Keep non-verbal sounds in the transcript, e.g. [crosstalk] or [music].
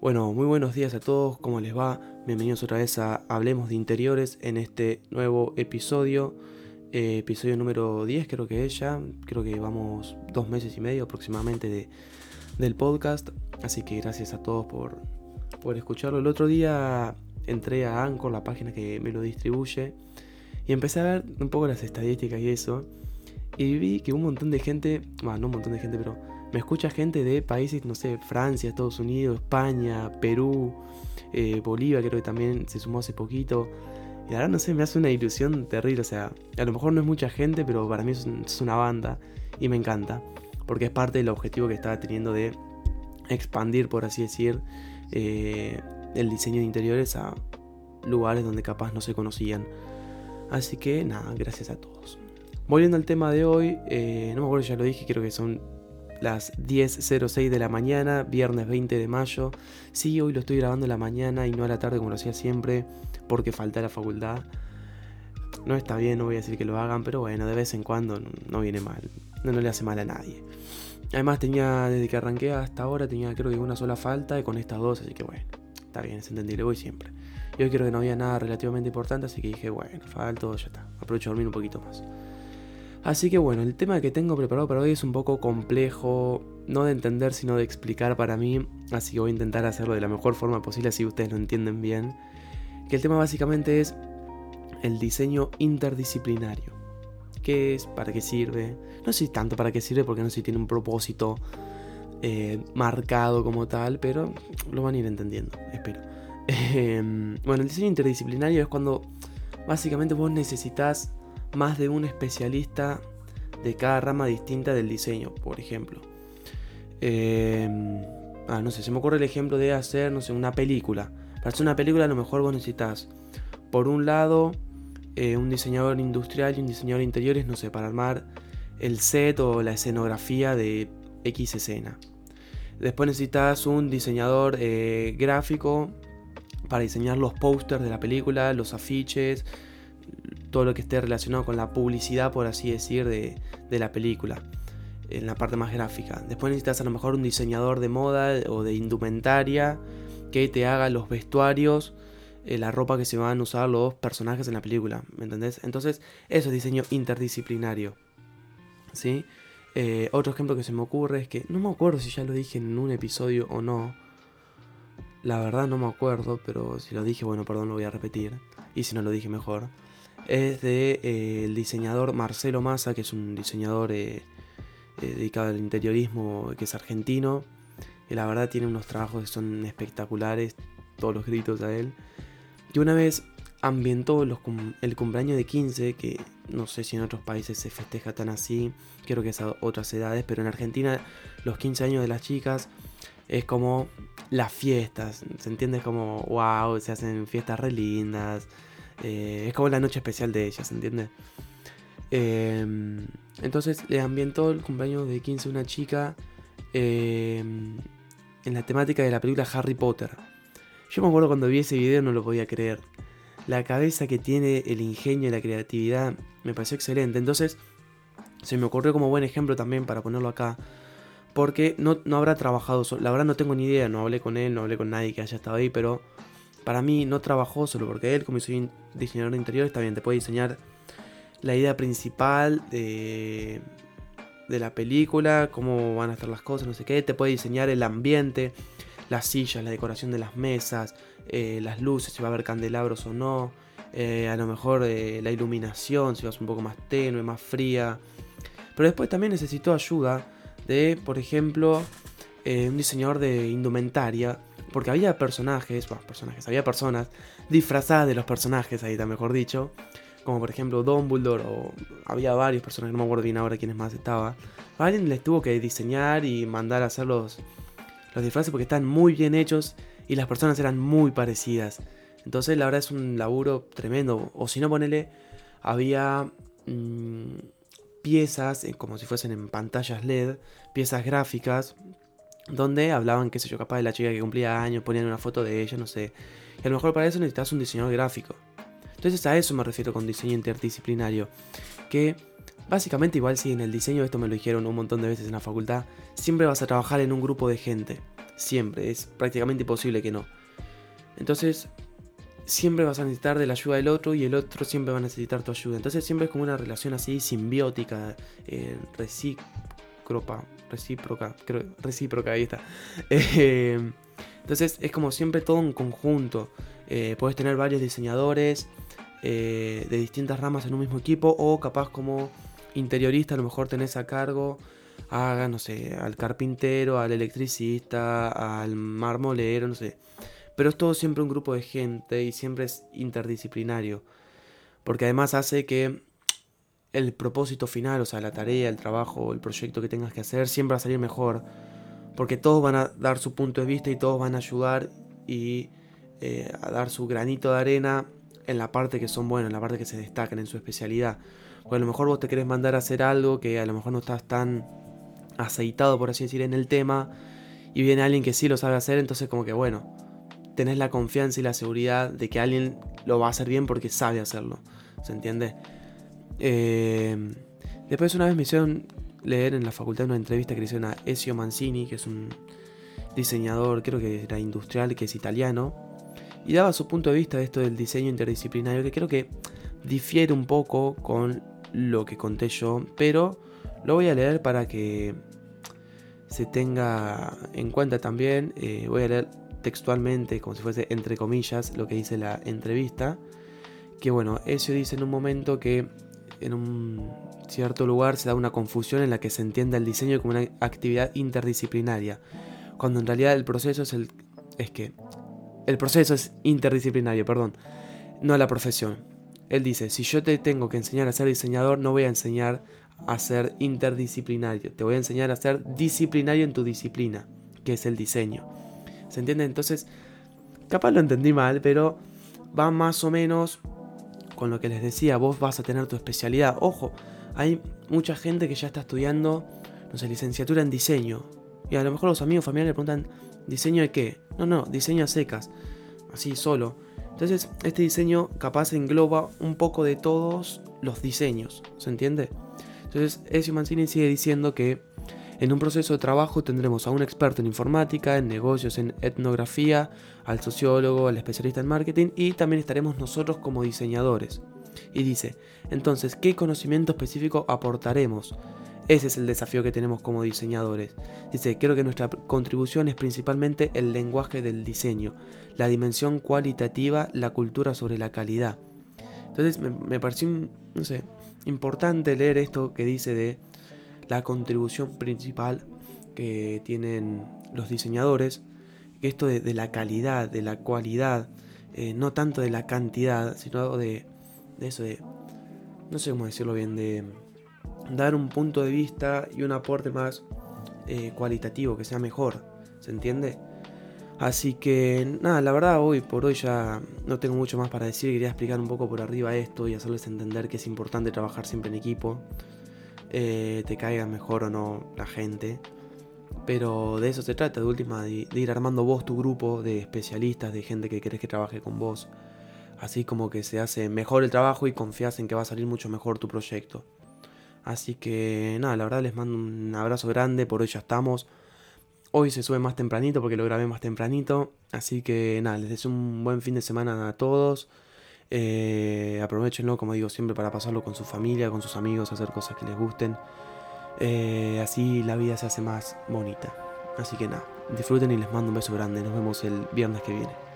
Bueno, muy buenos días a todos, ¿cómo les va? Bienvenidos otra vez a Hablemos de Interiores en este nuevo episodio, eh, episodio número 10 creo que es ya, creo que vamos dos meses y medio aproximadamente de, del podcast, así que gracias a todos por, por escucharlo. El otro día entré a Anchor, la página que me lo distribuye, y empecé a ver un poco las estadísticas y eso, y vi que un montón de gente, bueno, no un montón de gente, pero me escucha gente de países, no sé, Francia, Estados Unidos, España, Perú, eh, Bolivia, creo que también se sumó hace poquito. Y ahora no sé, me hace una ilusión terrible. O sea, a lo mejor no es mucha gente, pero para mí es, una banda y me encanta. Porque es parte del objetivo que estaba teniendo de expandir, por así decir, eh, el diseño de interiores a lugares donde capaz no se conocían. Así que nada, gracias a todos. Volviendo al tema de hoy, eh, no me acuerdo, ya lo dije, creo que son las 10.06 de la mañana, viernes 20 de mayo. Sí, hoy lo estoy grabando en la mañana y no a la tarde como lo hacía siempre, porque falta la facultad. No está bien, no voy a decir que lo hagan, pero bueno, de vez en cuando no, viene mal. No, le hace mal a nadie. Además tenía, desde que arranqué hasta ahora, tenía creo que una sola falta y con estas dos, así que bueno, está bien, es entendible, voy siempre. Y hoy creo que no había nada relativamente importante, así que dije, bueno, falto, ya está. Aprovecho a dormir un poquito más. Así que bueno, el tema que tengo preparado para hoy es un poco complejo, no de entender, sino de explicar para mí, así que voy a intentar hacerlo de la mejor forma posible, así ustedes lo entienden bien. Que el tema básicamente es el diseño interdisciplinario. ¿Qué es? ¿Para qué sirve? No sé tanto para qué sirve porque no sé si tiene un propósito eh, marcado como tal, pero lo van a ir entendiendo, espero. [laughs] Em, bueno, el diseño interdisciplinario es cuando básicamente vos necesitas más de un especialista de cada rama distinta del diseño, por ejemplo. Em, ah, no sé, se me ocurre el ejemplo de hacer, no sé, una película. Para hacer una película a lo mejor vos necesitas, por un lado, eh, un diseñador industrial y un diseñador de interiores, no sé, para armar el set o la escenografía de X escena. Después necesitas un diseñador eh, gráfico para diseñar los pósters de la película, los afiches, todo lo que esté relacionado con la publicidad, por así decir, de, la película, en la parte más gráfica. Después necesitas a lo mejor un diseñador de moda o de indumentaria que te haga los vestuarios, eh, la ropa que se van a usar los personajes en la película, ¿me entendés? Entonces, eso es diseño interdisciplinario. ¿Sí? Eh, otro ejemplo que se me ocurre es que no me acuerdo si ya lo dije en un episodio o no. La verdad no me acuerdo, pero si lo dije, bueno, perdón, lo voy a repetir. Y si no lo dije mejor es de eh, el diseñador Marcelo Massa, que es un diseñador eh, eh, dedicado al interiorismo, que es argentino. Y la verdad tiene unos trabajos que son espectaculares, todos los gritos a él. Y una vez ambientó el cumpleaños de 15, que no sé si en otros países se festeja tan así, creo que es a otras edades, pero en Argentina los 15 años de las chicas es como las fiestas, ¿se entiende? como, wow, se hacen fiestas re lindas, eh, es como la noche especial de ella, ¿se entiende? Em, entonces le ambientó el cumpleaños de 15 una chica em, en la temática de la película Harry Potter. Yo me acuerdo cuando vi ese video no lo podía creer. La cabeza que tiene, el ingenio y la creatividad me pareció excelente. Entonces se me ocurrió como buen ejemplo también para ponerlo acá. Porque no, no habrá trabajado solo. La verdad no tengo ni idea, no hablé con él, no hablé con nadie que haya estado ahí, pero para mí no trabajó solo porque él, como soy diseñador de interior, está bien, te puede diseñar la idea principal de, la película, cómo van a estar las cosas, no sé qué, te puede diseñar el ambiente, las sillas, la decoración de las mesas, eh, las luces, si va a haber candelabros o no, eh, a lo mejor eh, la iluminación, si va a ser un poco más tenue, más fría. Pero después también necesito ayuda de, por ejemplo, un diseñador de indumentaria porque había personajes, bueno, personajes, había personas disfrazadas de los personajes, ahí está mejor dicho. Como por ejemplo Dumbledore, o había varios personajes, no me acuerdo bien ahora quiénes más estaba. alguien les tuvo que diseñar y mandar a hacer los, los disfraces porque están muy bien hechos y las personas eran muy parecidas. Entonces la verdad es un laburo tremendo. O si no, ponele, había mm, piezas, eh, como si fuesen en pantallas LED, piezas gráficas donde hablaban, qué sé yo, capaz de la chica que cumplía años, ponían una foto de ella, no sé. Y a lo mejor para eso necesitas un diseñador gráfico. Entonces a eso me refiero con diseño interdisciplinario. Que básicamente igual si en el diseño, esto me lo dijeron un montón de veces en la facultad, siempre vas a trabajar en un grupo de gente. Siempre, es prácticamente imposible que no. Entonces, siempre vas a necesitar de la ayuda del otro y el otro siempre va a necesitar tu ayuda. Entonces siempre es como una relación así simbiótica, eh, recíproca, recíproca, creo, recíproca, ahí está. [laughs] Eh, entonces es como siempre todo un conjunto. Eh, puedes tener varios diseñadores de distintas ramas en un mismo equipo o capaz como interiorista a lo mejor tenés a cargo haga, no sé, al carpintero, al electricista, al marmolero, no sé. Pero es todo siempre un grupo de gente y siempre es interdisciplinario. Porque además hace que el propósito final, o sea, la tarea, el trabajo, el proyecto que tengas que hacer, siempre va a salir mejor. Porque todos van a dar su punto de vista y todos van a ayudar y eh, a dar su granito de arena en la parte que son buenos, en la parte que se destacan, en su especialidad. Porque a lo mejor vos te querés mandar a hacer algo que a lo mejor no estás tan aceitado, por así decir, en el tema, y viene alguien que sí lo sabe hacer, entonces como que bueno, tenés la confianza y la seguridad de que alguien lo va a hacer bien porque sabe hacerlo, ¿se entiende? Eh, después una vez me hicieron leer en la facultad una entrevista que le hicieron a Ezio Mancini, que es un diseñador, creo que era industrial, que es italiano, y daba su punto de vista de esto del diseño interdisciplinario, que creo que difiere un poco con lo que conté yo, pero lo voy a leer para que se tenga en cuenta también. Eh, voy a leer textualmente, como si fuese entre comillas, lo que dice la entrevista. Que bueno, eso dice en un momento que en un cierto lugar se da una confusión en la que se entiende el diseño como una actividad interdisciplinaria. Cuando en realidad el proceso es el. es que. El proceso es interdisciplinario, perdón. No la profesión. Él dice, si yo te tengo que enseñar a ser diseñador, no voy a enseñar a ser interdisciplinario. Te voy a enseñar a ser disciplinario en tu disciplina, que es el diseño. ¿Se entiende? Entonces, capaz lo entendí mal, pero va más o menos con lo que les decía. Vos vas a tener tu especialidad. Ojo, hay mucha gente que ya está estudiando, no sé, licenciatura en diseño. Y a lo mejor los amigos familiares le preguntan, ¿diseño de qué? No, no, diseño a secas. Así solo. Entonces, este diseño capaz engloba un poco de todos los diseños. ¿Se entiende? Entonces, Ezio Mancini sigue diciendo que en un proceso de trabajo tendremos a un experto en informática, en negocios, en etnografía, al sociólogo, al especialista en marketing y también estaremos nosotros como diseñadores. Y dice, entonces, ¿qué conocimiento específico aportaremos? Ese es el desafío que tenemos como diseñadores. Dice, creo que nuestra contribución es principalmente el lenguaje del diseño, la dimensión cualitativa, la cultura sobre la calidad. Entonces me, pareció, importante leer esto que dice de la contribución principal que tienen los diseñadores, que esto de, la calidad, de la cualidad, eh, no tanto de la cantidad, sino de, eso de, no sé cómo decirlo bien, de dar un punto de vista y un aporte más eh, cualitativo, que sea mejor, ¿se entiende? Así que nada, la verdad hoy por hoy ya no tengo mucho más para decir, quería explicar un poco por arriba esto y hacerles entender que es importante trabajar siempre en equipo, eh, te caiga mejor o no la gente, pero de eso se trata, de última, de, ir armando vos tu grupo de especialistas, de gente que querés que trabaje con vos, así como que se hace mejor el trabajo y confías en que va a salir mucho mejor tu proyecto. Así que nada, la verdad les mando un abrazo grande, por hoy ya estamos. Hoy se sube más tempranito porque lo grabé más tempranito. Así que nada, les deseo un buen fin de semana a todos. Eh, aprovechenlo, como digo siempre, para pasarlo con su familia, con sus amigos, hacer cosas que les gusten. Eh, así la vida se hace más bonita. Así que nada, disfruten y les mando un beso grande. Nos vemos el viernes que viene.